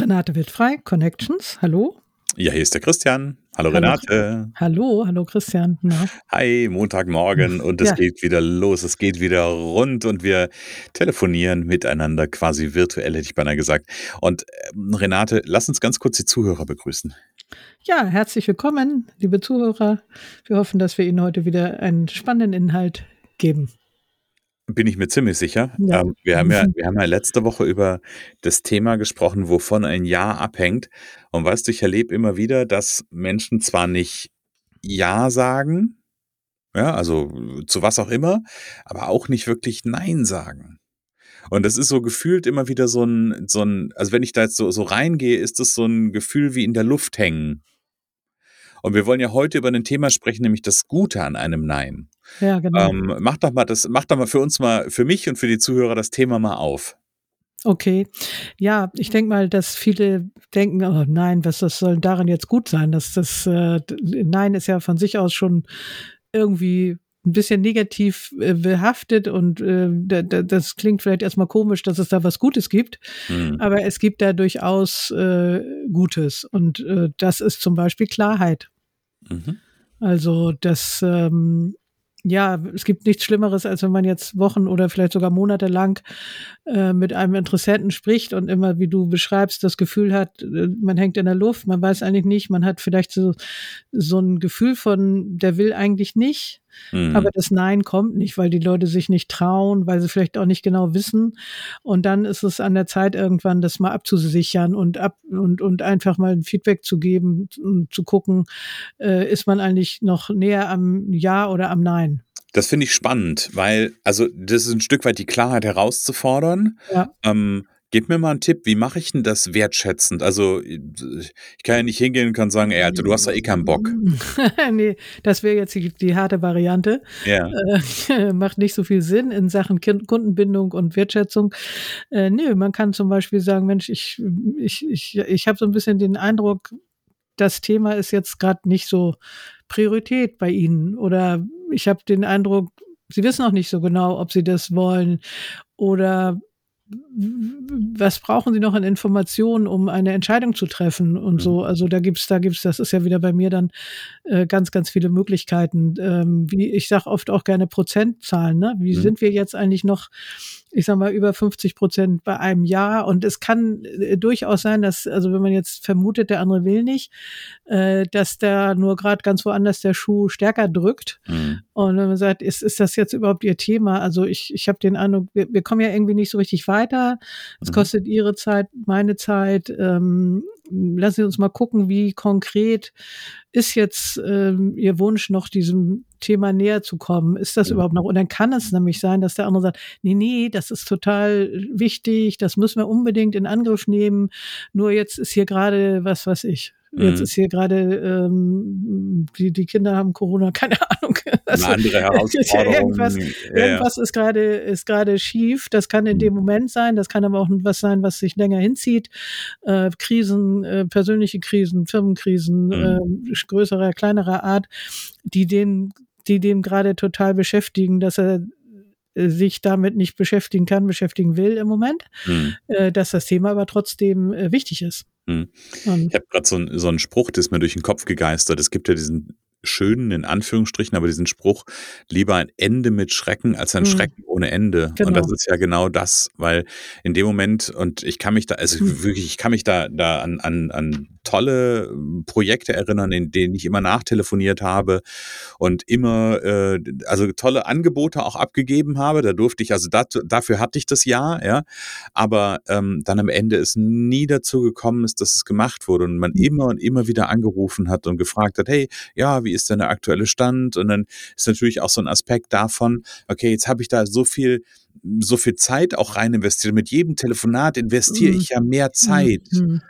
Renate wird frei, Connections, hallo. Ja, hier ist der Christian. Hallo, hallo Renate. Hallo, hallo Christian. Na? Hi, Montagmorgen und es ja. geht wieder los, es geht wieder rund und wir telefonieren miteinander quasi virtuell, hätte ich beinahe gesagt. Und ähm, Renate, lass uns ganz kurz die Zuhörer begrüßen. Ja, herzlich willkommen, liebe Zuhörer. Wir hoffen, dass wir Ihnen heute wieder einen spannenden Inhalt geben. Bin ich mir ziemlich sicher. Ja. Ähm, wir, haben ja, wir haben ja letzte Woche über das Thema gesprochen, wovon ein Ja abhängt. Und weißt du, ich erlebe immer wieder, dass Menschen zwar nicht Ja sagen, ja, also zu was auch immer, aber auch nicht wirklich Nein sagen. Und das ist so gefühlt immer wieder so ein, so ein, also wenn ich da jetzt so, so reingehe, ist das so ein Gefühl wie in der Luft hängen. Und wir wollen ja heute über ein Thema sprechen, nämlich das Gute an einem Nein. Ja, genau. Ähm, mach doch mal das, mach doch mal für uns mal, für mich und für die Zuhörer das Thema mal auf. Okay. Ja, ich denke mal, dass viele denken, oh nein, was das soll daran jetzt gut sein? Dass das äh, Nein ist ja von sich aus schon irgendwie ein bisschen negativ äh, behaftet und äh, das klingt vielleicht erstmal komisch, dass es da was Gutes gibt, mhm. aber es gibt da durchaus äh, Gutes und äh, das ist zum Beispiel Klarheit. Mhm. Also das ähm, ja, es gibt nichts Schlimmeres, als wenn man jetzt Wochen oder vielleicht sogar Monate lang äh, mit einem Interessenten spricht und immer, wie du beschreibst, das Gefühl hat, äh, man hängt in der Luft, man weiß eigentlich nicht, man hat vielleicht so, so ein Gefühl von, der will eigentlich nicht. Mhm. Aber das Nein kommt nicht, weil die Leute sich nicht trauen, weil sie vielleicht auch nicht genau wissen. Und dann ist es an der Zeit, irgendwann das mal abzusichern und ab und, und einfach mal ein Feedback zu geben und zu gucken, äh, ist man eigentlich noch näher am Ja oder am Nein. Das finde ich spannend, weil, also, das ist ein Stück weit die Klarheit herauszufordern. Ja. Ähm, Gib mir mal einen Tipp, wie mache ich denn das wertschätzend? Also, ich kann ja nicht hingehen und kann sagen, ey, Alter, du hast da eh keinen Bock. nee, das wäre jetzt die, die, harte Variante. Ja. Äh, macht nicht so viel Sinn in Sachen Kundenbindung und Wertschätzung. Äh, nee, man kann zum Beispiel sagen, Mensch, ich, ich, ich, ich habe so ein bisschen den Eindruck, das Thema ist jetzt gerade nicht so Priorität bei Ihnen. Oder ich habe den Eindruck, Sie wissen auch nicht so genau, ob Sie das wollen. Oder was brauchen Sie noch an Informationen, um eine Entscheidung zu treffen und mhm. so. Also da gibt's, da gibt's, das ist ja wieder bei mir dann äh, ganz, ganz viele Möglichkeiten. Ähm, wie ich sage oft auch gerne Prozentzahlen. Ne? Wie mhm. sind wir jetzt eigentlich noch ich sag mal, über 50 Prozent bei einem Jahr. Und es kann äh, durchaus sein, dass, also wenn man jetzt vermutet, der andere will nicht, äh, dass da nur gerade ganz woanders der Schuh stärker drückt. Mhm. Und wenn man sagt, ist, ist das jetzt überhaupt Ihr Thema? Also ich, ich habe den Eindruck, wir, wir kommen ja irgendwie nicht so richtig weiter. Es mhm. kostet Ihre Zeit, meine Zeit. Ähm, lassen Sie uns mal gucken, wie konkret ist jetzt ähm, Ihr Wunsch, noch diesem Thema näher zu kommen? Ist das ja. überhaupt noch? Und dann kann es nämlich sein, dass der andere sagt, nee, nee, das ist total wichtig, das müssen wir unbedingt in Angriff nehmen. Nur jetzt ist hier gerade, was weiß ich, Jetzt mhm. ist hier gerade, ähm, die, die Kinder haben Corona, keine Ahnung. Also, Eine andere Herausforderung. irgendwas ja, irgendwas ist gerade ist gerade schief. Das kann in mhm. dem Moment sein, das kann aber auch was sein, was sich länger hinzieht. Äh, Krisen, äh, persönliche Krisen, Firmenkrisen, mhm. äh, größerer, kleinerer Art, die den die dem gerade total beschäftigen, dass er äh, sich damit nicht beschäftigen kann, beschäftigen will im Moment, mhm. äh, dass das Thema aber trotzdem äh, wichtig ist. Mhm. Ich habe gerade so, so einen Spruch, der ist mir durch den Kopf gegeistert. Es gibt ja diesen schönen, in Anführungsstrichen, aber diesen Spruch, lieber ein Ende mit Schrecken als ein mhm. Schrecken ohne Ende. Genau. Und das ist ja genau das, weil in dem Moment, und ich kann mich da, also mhm. wirklich, ich kann mich da, da an, an, an tolle ähm, Projekte erinnern, in denen ich immer nachtelefoniert habe und immer äh, also tolle Angebote auch abgegeben habe. Da durfte ich, also dat, dafür hatte ich das Jahr, ja. Aber ähm, dann am Ende ist nie dazu gekommen ist, dass es gemacht wurde und man mhm. immer und immer wieder angerufen hat und gefragt hat, hey, ja, wie ist denn der aktuelle Stand? Und dann ist natürlich auch so ein Aspekt davon, okay, jetzt habe ich da so viel so viel Zeit auch rein investiert. Mit jedem Telefonat investiere mhm. ich ja mehr Zeit. Mhm.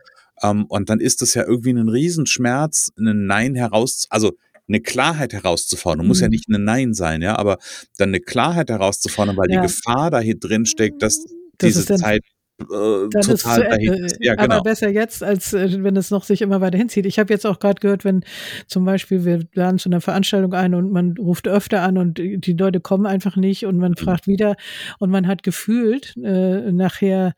Ähm, und dann ist das ja irgendwie ein Riesenschmerz, ein Nein heraus, also eine Klarheit herauszufordern. Muss ja mhm. nicht ein Nein sein, ja, aber dann eine Klarheit herauszufordern, weil ja. die Gefahr da hier drin steckt, dass das diese Zeit äh, total dahin ist. Ja, genau. Aber besser jetzt, als äh, wenn es noch sich immer weiter hinzieht. Ich habe jetzt auch gerade gehört, wenn zum Beispiel wir laden zu einer Veranstaltung ein und man ruft öfter an und die Leute kommen einfach nicht und man mhm. fragt wieder und man hat gefühlt äh, nachher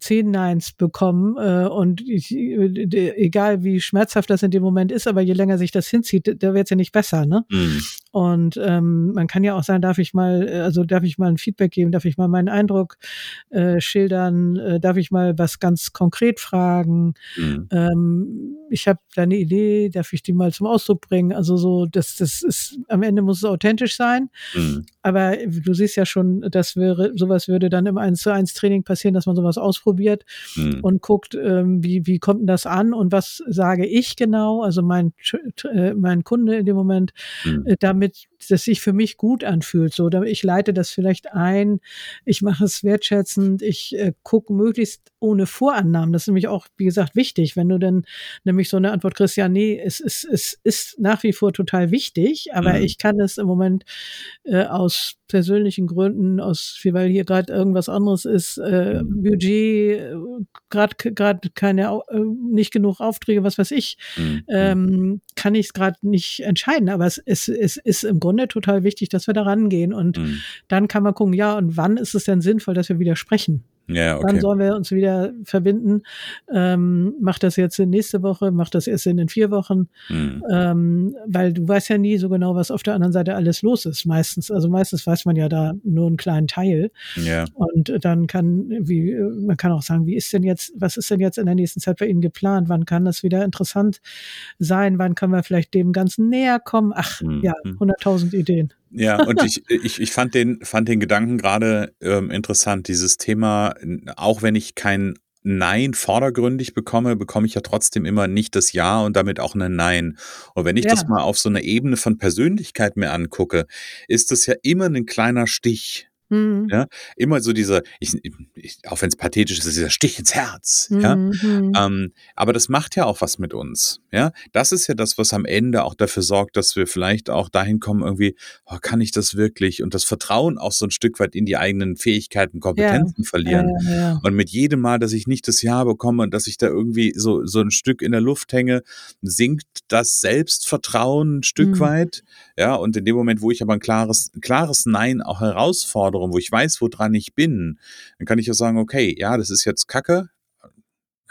zehn Neins bekommen äh, und ich, äh, egal wie schmerzhaft das in dem Moment ist, aber je länger sich das hinzieht, da wird es ja nicht besser, ne? Mhm. Und ähm, man kann ja auch sagen, darf ich mal, also darf ich mal ein Feedback geben, darf ich mal meinen Eindruck äh, schildern, äh, darf ich mal was ganz konkret fragen, mhm. ähm, ich habe da eine Idee, darf ich die mal zum Ausdruck bringen? Also so, das, das ist, am Ende muss es authentisch sein. Mhm. Aber du siehst ja schon, das wäre, sowas würde dann im 1 zu 1 Training passieren, dass man sowas ausprobiert mhm. und guckt, ähm, wie, wie kommt denn das an und was sage ich genau, also mein, äh, mein Kunde in dem Moment, mhm. äh, damit das sich für mich gut anfühlt. So, ich leite das vielleicht ein, ich mache es wertschätzend, ich äh, gucke möglichst ohne Vorannahmen. Das ist nämlich auch, wie gesagt, wichtig. Wenn du dann nämlich so eine Antwort kriegst, ja, nee, es, es, es ist nach wie vor total wichtig, aber mhm. ich kann es im Moment äh, aus persönlichen Gründen, aus, weil hier gerade irgendwas anderes ist, äh, mhm. Budget, gerade gerade keine, äh, nicht genug Aufträge, was weiß ich, mhm. ähm, kann ich es gerade nicht entscheiden. Aber es, es, es ist im Grunde total wichtig, dass wir da rangehen. Und mhm. dann kann man gucken, ja, und wann ist es denn sinnvoll, dass wir wieder sprechen? Ja, okay. Dann sollen wir uns wieder verbinden. Ähm, macht das jetzt in nächste Woche, macht das erst in den vier Wochen, mhm. ähm, weil du weißt ja nie so genau, was auf der anderen Seite alles los ist. Meistens, also meistens weiß man ja da nur einen kleinen Teil. Ja. Und dann kann, wie man kann auch sagen, wie ist denn jetzt, was ist denn jetzt in der nächsten Zeit bei Ihnen geplant? Wann kann das wieder interessant sein? Wann können wir vielleicht dem Ganzen näher kommen? Ach, mhm. ja, 100.000 Ideen. Ja, und ich, ich, ich fand, den, fand den Gedanken gerade ähm, interessant, dieses Thema, auch wenn ich kein Nein vordergründig bekomme, bekomme ich ja trotzdem immer nicht das Ja und damit auch ein Nein. Und wenn ich ja. das mal auf so einer Ebene von Persönlichkeit mir angucke, ist das ja immer ein kleiner Stich. Mhm. Ja, immer so dieser, ich, ich, auch wenn es pathetisch ist, dieser Stich ins Herz. Mhm. Ja, ähm, aber das macht ja auch was mit uns. Ja, das ist ja das, was am Ende auch dafür sorgt, dass wir vielleicht auch dahin kommen, irgendwie, oh, kann ich das wirklich? Und das Vertrauen auch so ein Stück weit in die eigenen Fähigkeiten, Kompetenzen ja. verlieren. Ja, ja, und mit jedem Mal, dass ich nicht das Ja bekomme und dass ich da irgendwie so, so ein Stück in der Luft hänge, sinkt das Selbstvertrauen ein Stück mhm. weit. Ja, und in dem Moment, wo ich aber ein klares, klares Nein auch herausfordere, wo ich weiß, woran ich bin, dann kann ich ja sagen, okay, ja, das ist jetzt Kacke,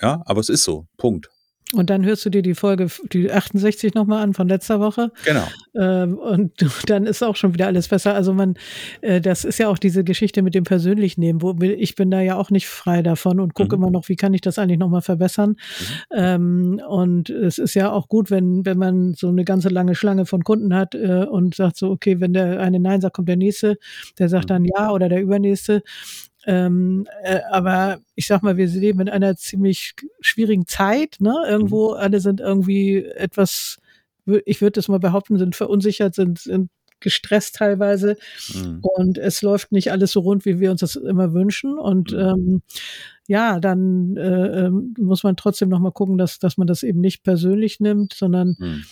ja, aber es ist so, Punkt. Und dann hörst du dir die Folge, die 68 nochmal an von letzter Woche. Genau. Ähm, und dann ist auch schon wieder alles besser. Also man, äh, das ist ja auch diese Geschichte mit dem persönlich nehmen, wo ich bin da ja auch nicht frei davon und gucke mhm. immer noch, wie kann ich das eigentlich nochmal verbessern. Mhm. Ähm, und es ist ja auch gut, wenn, wenn man so eine ganze lange Schlange von Kunden hat äh, und sagt so, okay, wenn der eine Nein sagt, kommt der nächste, der sagt mhm. dann Ja oder der übernächste. Ähm, äh, aber ich sag mal, wir leben in einer ziemlich schwierigen Zeit. Ne? Irgendwo, mhm. alle sind irgendwie etwas, ich würde das mal behaupten, sind verunsichert, sind, sind gestresst teilweise. Mhm. Und es läuft nicht alles so rund, wie wir uns das immer wünschen. Und mhm. ähm, ja, dann äh, ähm, muss man trotzdem nochmal gucken, dass, dass man das eben nicht persönlich nimmt, sondern mhm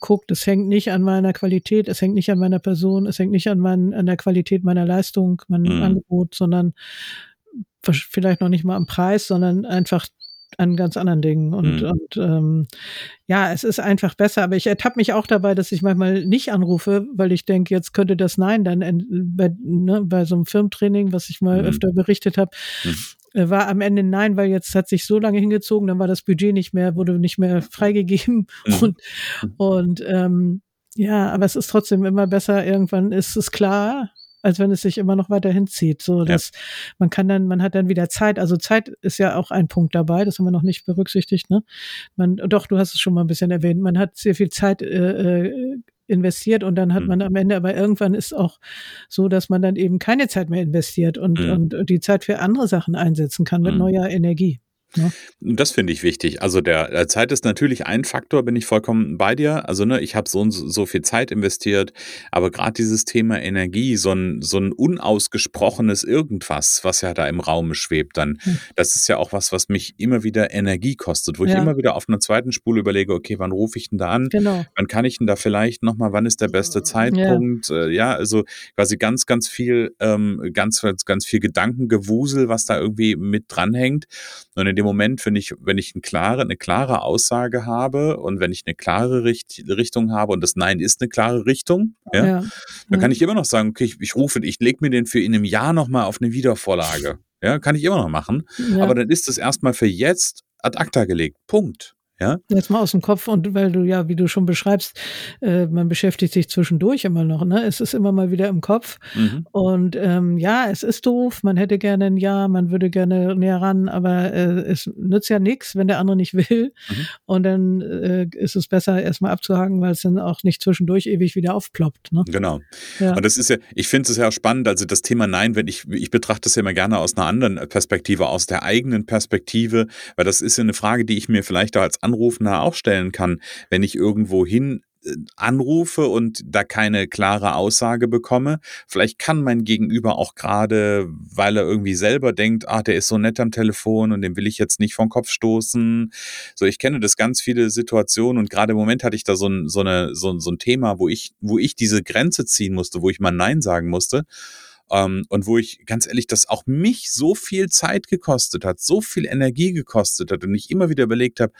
guckt, es hängt nicht an meiner Qualität, es hängt nicht an meiner Person, es hängt nicht an, mein, an der Qualität meiner Leistung, meinem mhm. Angebot, sondern vielleicht noch nicht mal am Preis, sondern einfach an ganz anderen Dingen. Und, mhm. und ähm, ja, es ist einfach besser. Aber ich ertappe mich auch dabei, dass ich manchmal nicht anrufe, weil ich denke, jetzt könnte das Nein dann bei, ne, bei so einem Firmentraining, was ich mal mhm. öfter berichtet habe, mhm. War am Ende nein, weil jetzt hat sich so lange hingezogen, dann war das Budget nicht mehr, wurde nicht mehr freigegeben mhm. und, und ähm, ja, aber es ist trotzdem immer besser, irgendwann ist es klar, als wenn es sich immer noch weiter hinzieht. So, dass ja. man kann dann, man hat dann wieder Zeit. Also Zeit ist ja auch ein Punkt dabei, das haben wir noch nicht berücksichtigt. Ne? Man, doch, du hast es schon mal ein bisschen erwähnt. Man hat sehr viel Zeit äh, äh investiert und dann hat mhm. man am Ende, aber irgendwann ist auch so, dass man dann eben keine Zeit mehr investiert und, mhm. und die Zeit für andere Sachen einsetzen kann mit mhm. neuer Energie. Ja. Das finde ich wichtig. Also der, der, Zeit ist natürlich ein Faktor, bin ich vollkommen bei dir. Also ne, ich habe so und so viel Zeit investiert, aber gerade dieses Thema Energie, so ein, so ein unausgesprochenes Irgendwas, was ja da im Raum schwebt, dann, hm. das ist ja auch was, was mich immer wieder Energie kostet, wo ja. ich immer wieder auf einer zweiten Spule überlege, okay, wann rufe ich denn da an? Genau. Wann kann ich denn da vielleicht nochmal, wann ist der beste Zeitpunkt? Ja, äh, ja also quasi ganz, ganz viel, ähm, ganz, ganz viel Gedankengewusel, was da irgendwie mit dranhängt. Und in dem Moment, wenn ich, wenn ich eine klare, eine klare Aussage habe und wenn ich eine klare Richt Richtung habe und das Nein ist eine klare Richtung, ja, ja. dann kann ich immer noch sagen, okay, ich, ich rufe, ich lege mir den für in einem Jahr nochmal auf eine Wiedervorlage. Ja, kann ich immer noch machen. Ja. Aber dann ist es erstmal für jetzt ad acta gelegt. Punkt. Ja? Jetzt mal aus dem Kopf und weil du ja, wie du schon beschreibst, äh, man beschäftigt sich zwischendurch immer noch, ne? Es ist immer mal wieder im Kopf. Mhm. Und ähm, ja, es ist doof, man hätte gerne ein Ja, man würde gerne näher ran, aber äh, es nützt ja nichts, wenn der andere nicht will. Mhm. Und dann äh, ist es besser, erstmal abzuhaken, weil es dann auch nicht zwischendurch ewig wieder aufploppt. Ne? Genau. Ja. Und das ist ja, ich finde es ja spannend, also das Thema Nein, wenn ich, ich betrachte das ja immer gerne aus einer anderen Perspektive, aus der eigenen Perspektive, weil das ist ja eine Frage, die ich mir vielleicht auch als Anrufender auch stellen kann, wenn ich irgendwo hin äh, anrufe und da keine klare Aussage bekomme. Vielleicht kann mein Gegenüber auch gerade, weil er irgendwie selber denkt, ah, der ist so nett am Telefon und den will ich jetzt nicht vom Kopf stoßen. So, ich kenne das ganz viele Situationen und gerade im Moment hatte ich da so ein, so eine, so, so ein Thema, wo ich, wo ich diese Grenze ziehen musste, wo ich mal Nein sagen musste. Ähm, und wo ich ganz ehrlich, das auch mich so viel Zeit gekostet hat, so viel Energie gekostet hat und ich immer wieder überlegt habe,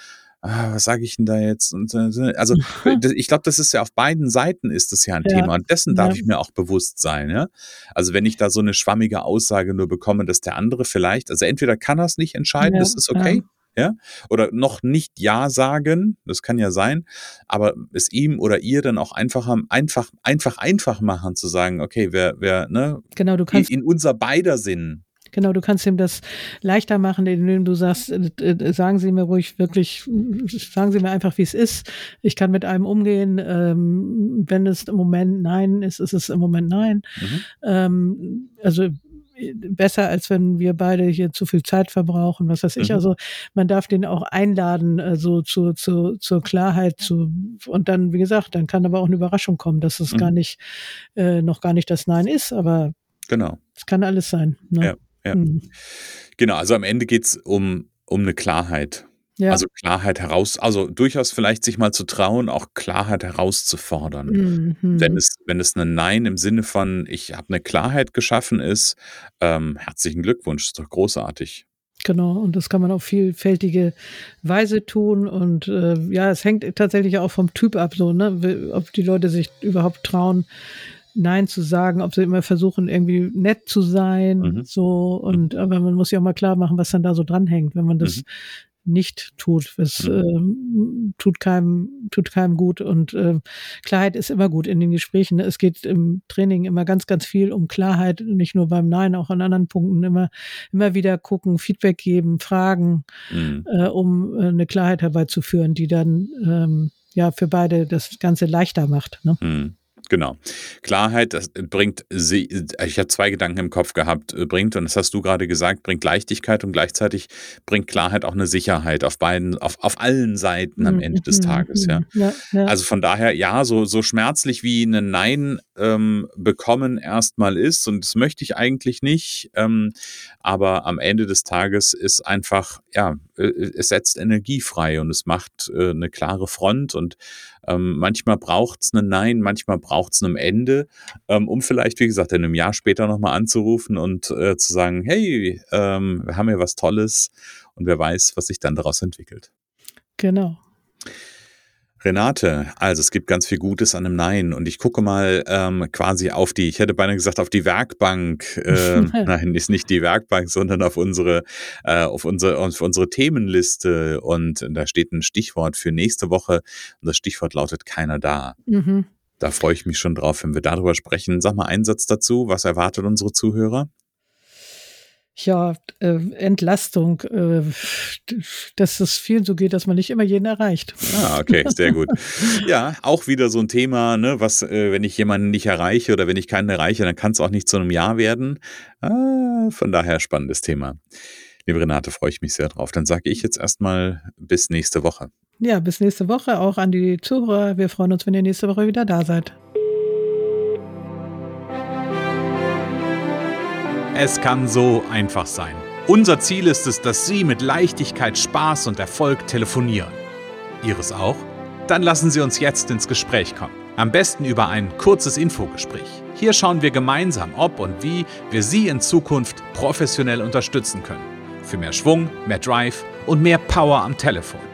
ah, was sage ich denn da jetzt? Und, äh, also ich glaube, das ist ja auf beiden Seiten ist das ja ein ja. Thema und dessen darf ja. ich mir auch bewusst sein. Ja? Also wenn ich da so eine schwammige Aussage nur bekomme, dass der andere vielleicht, also entweder kann er es nicht entscheiden, ja. das ist okay. Ja, oder noch nicht Ja sagen, das kann ja sein, aber es ihm oder ihr dann auch einfach, einfach, einfach, einfach machen zu sagen, okay, wer, wer, ne, genau, du kannst in unser beider Sinn Genau, du kannst ihm das leichter machen, indem du sagst, äh, äh, sagen Sie mir ruhig wirklich, sagen Sie mir einfach, wie es ist. Ich kann mit einem umgehen. Ähm, wenn es im Moment Nein ist, ist es im Moment Nein. Mhm. Ähm, also besser, als wenn wir beide hier zu viel Zeit verbrauchen, was weiß ich. Mhm. Also man darf den auch einladen, also zu, zu, zur Klarheit zu und dann, wie gesagt, dann kann aber auch eine Überraschung kommen, dass es mhm. gar nicht, äh, noch gar nicht das Nein ist, aber genau. Es kann alles sein. Ne? Ja. Ja. Mhm. Genau, also am Ende geht es um, um eine Klarheit. Ja. Also Klarheit heraus, also durchaus vielleicht sich mal zu trauen, auch Klarheit herauszufordern. Mhm. Wenn es, wenn es ein Nein im Sinne von, ich habe eine Klarheit geschaffen ist, ähm, herzlichen Glückwunsch, ist doch großartig. Genau, und das kann man auf vielfältige Weise tun. Und äh, ja, es hängt tatsächlich auch vom Typ ab, so, ne? Ob die Leute sich überhaupt trauen, Nein zu sagen, ob sie immer versuchen, irgendwie nett zu sein, mhm. so und aber man muss ja auch mal klar machen, was dann da so dranhängt, wenn man das mhm. nicht tut. Es mhm. äh, tut keinem, tut keinem gut und äh, Klarheit ist immer gut in den Gesprächen. Es geht im Training immer ganz, ganz viel um Klarheit, nicht nur beim Nein, auch an anderen Punkten immer, immer wieder gucken, Feedback geben, fragen, mhm. äh, um äh, eine Klarheit herbeizuführen, die dann ähm, ja für beide das Ganze leichter macht. Ne? Mhm. Genau. Klarheit, das bringt, ich habe zwei Gedanken im Kopf gehabt, äh, bringt, und das hast du gerade gesagt, bringt Leichtigkeit und gleichzeitig bringt Klarheit auch eine Sicherheit auf beiden, auf, auf allen Seiten am Ende des mhm, Tages, ja. ja, ja. Also von daher, ja, so, so schmerzlich wie ein Nein ähm, bekommen erstmal ist, und das möchte ich eigentlich nicht, ähm, aber am Ende des Tages ist einfach, ja, äh, es setzt Energie frei und es macht äh, eine klare Front und ähm, manchmal braucht es ein Nein, manchmal braucht es ein Ende, ähm, um vielleicht, wie gesagt, in einem Jahr später nochmal anzurufen und äh, zu sagen, hey, ähm, wir haben hier was Tolles und wer weiß, was sich dann daraus entwickelt. Genau. Renate, also es gibt ganz viel Gutes an einem Nein und ich gucke mal ähm, quasi auf die, ich hätte beinahe gesagt auf die Werkbank, äh, nein, ist nicht die Werkbank, sondern auf unsere, äh, auf unsere, auf unsere Themenliste und da steht ein Stichwort für nächste Woche und das Stichwort lautet keiner da. Mhm. Da freue ich mich schon drauf, wenn wir darüber sprechen. Sag mal einen Satz dazu. Was erwartet unsere Zuhörer? ja, äh, Entlastung, äh, dass es vielen so geht, dass man nicht immer jeden erreicht. Ah, okay, sehr gut. Ja, auch wieder so ein Thema, ne, was, äh, wenn ich jemanden nicht erreiche oder wenn ich keinen erreiche, dann kann es auch nicht zu einem Ja werden. Ah, von daher spannendes Thema. Liebe Renate, freue ich mich sehr drauf. Dann sage ich jetzt erstmal bis nächste Woche. Ja, bis nächste Woche auch an die Zuhörer. Wir freuen uns, wenn ihr nächste Woche wieder da seid. Es kann so einfach sein. Unser Ziel ist es, dass Sie mit Leichtigkeit, Spaß und Erfolg telefonieren. Ihres auch? Dann lassen Sie uns jetzt ins Gespräch kommen. Am besten über ein kurzes Infogespräch. Hier schauen wir gemeinsam, ob und wie wir Sie in Zukunft professionell unterstützen können. Für mehr Schwung, mehr Drive und mehr Power am Telefon.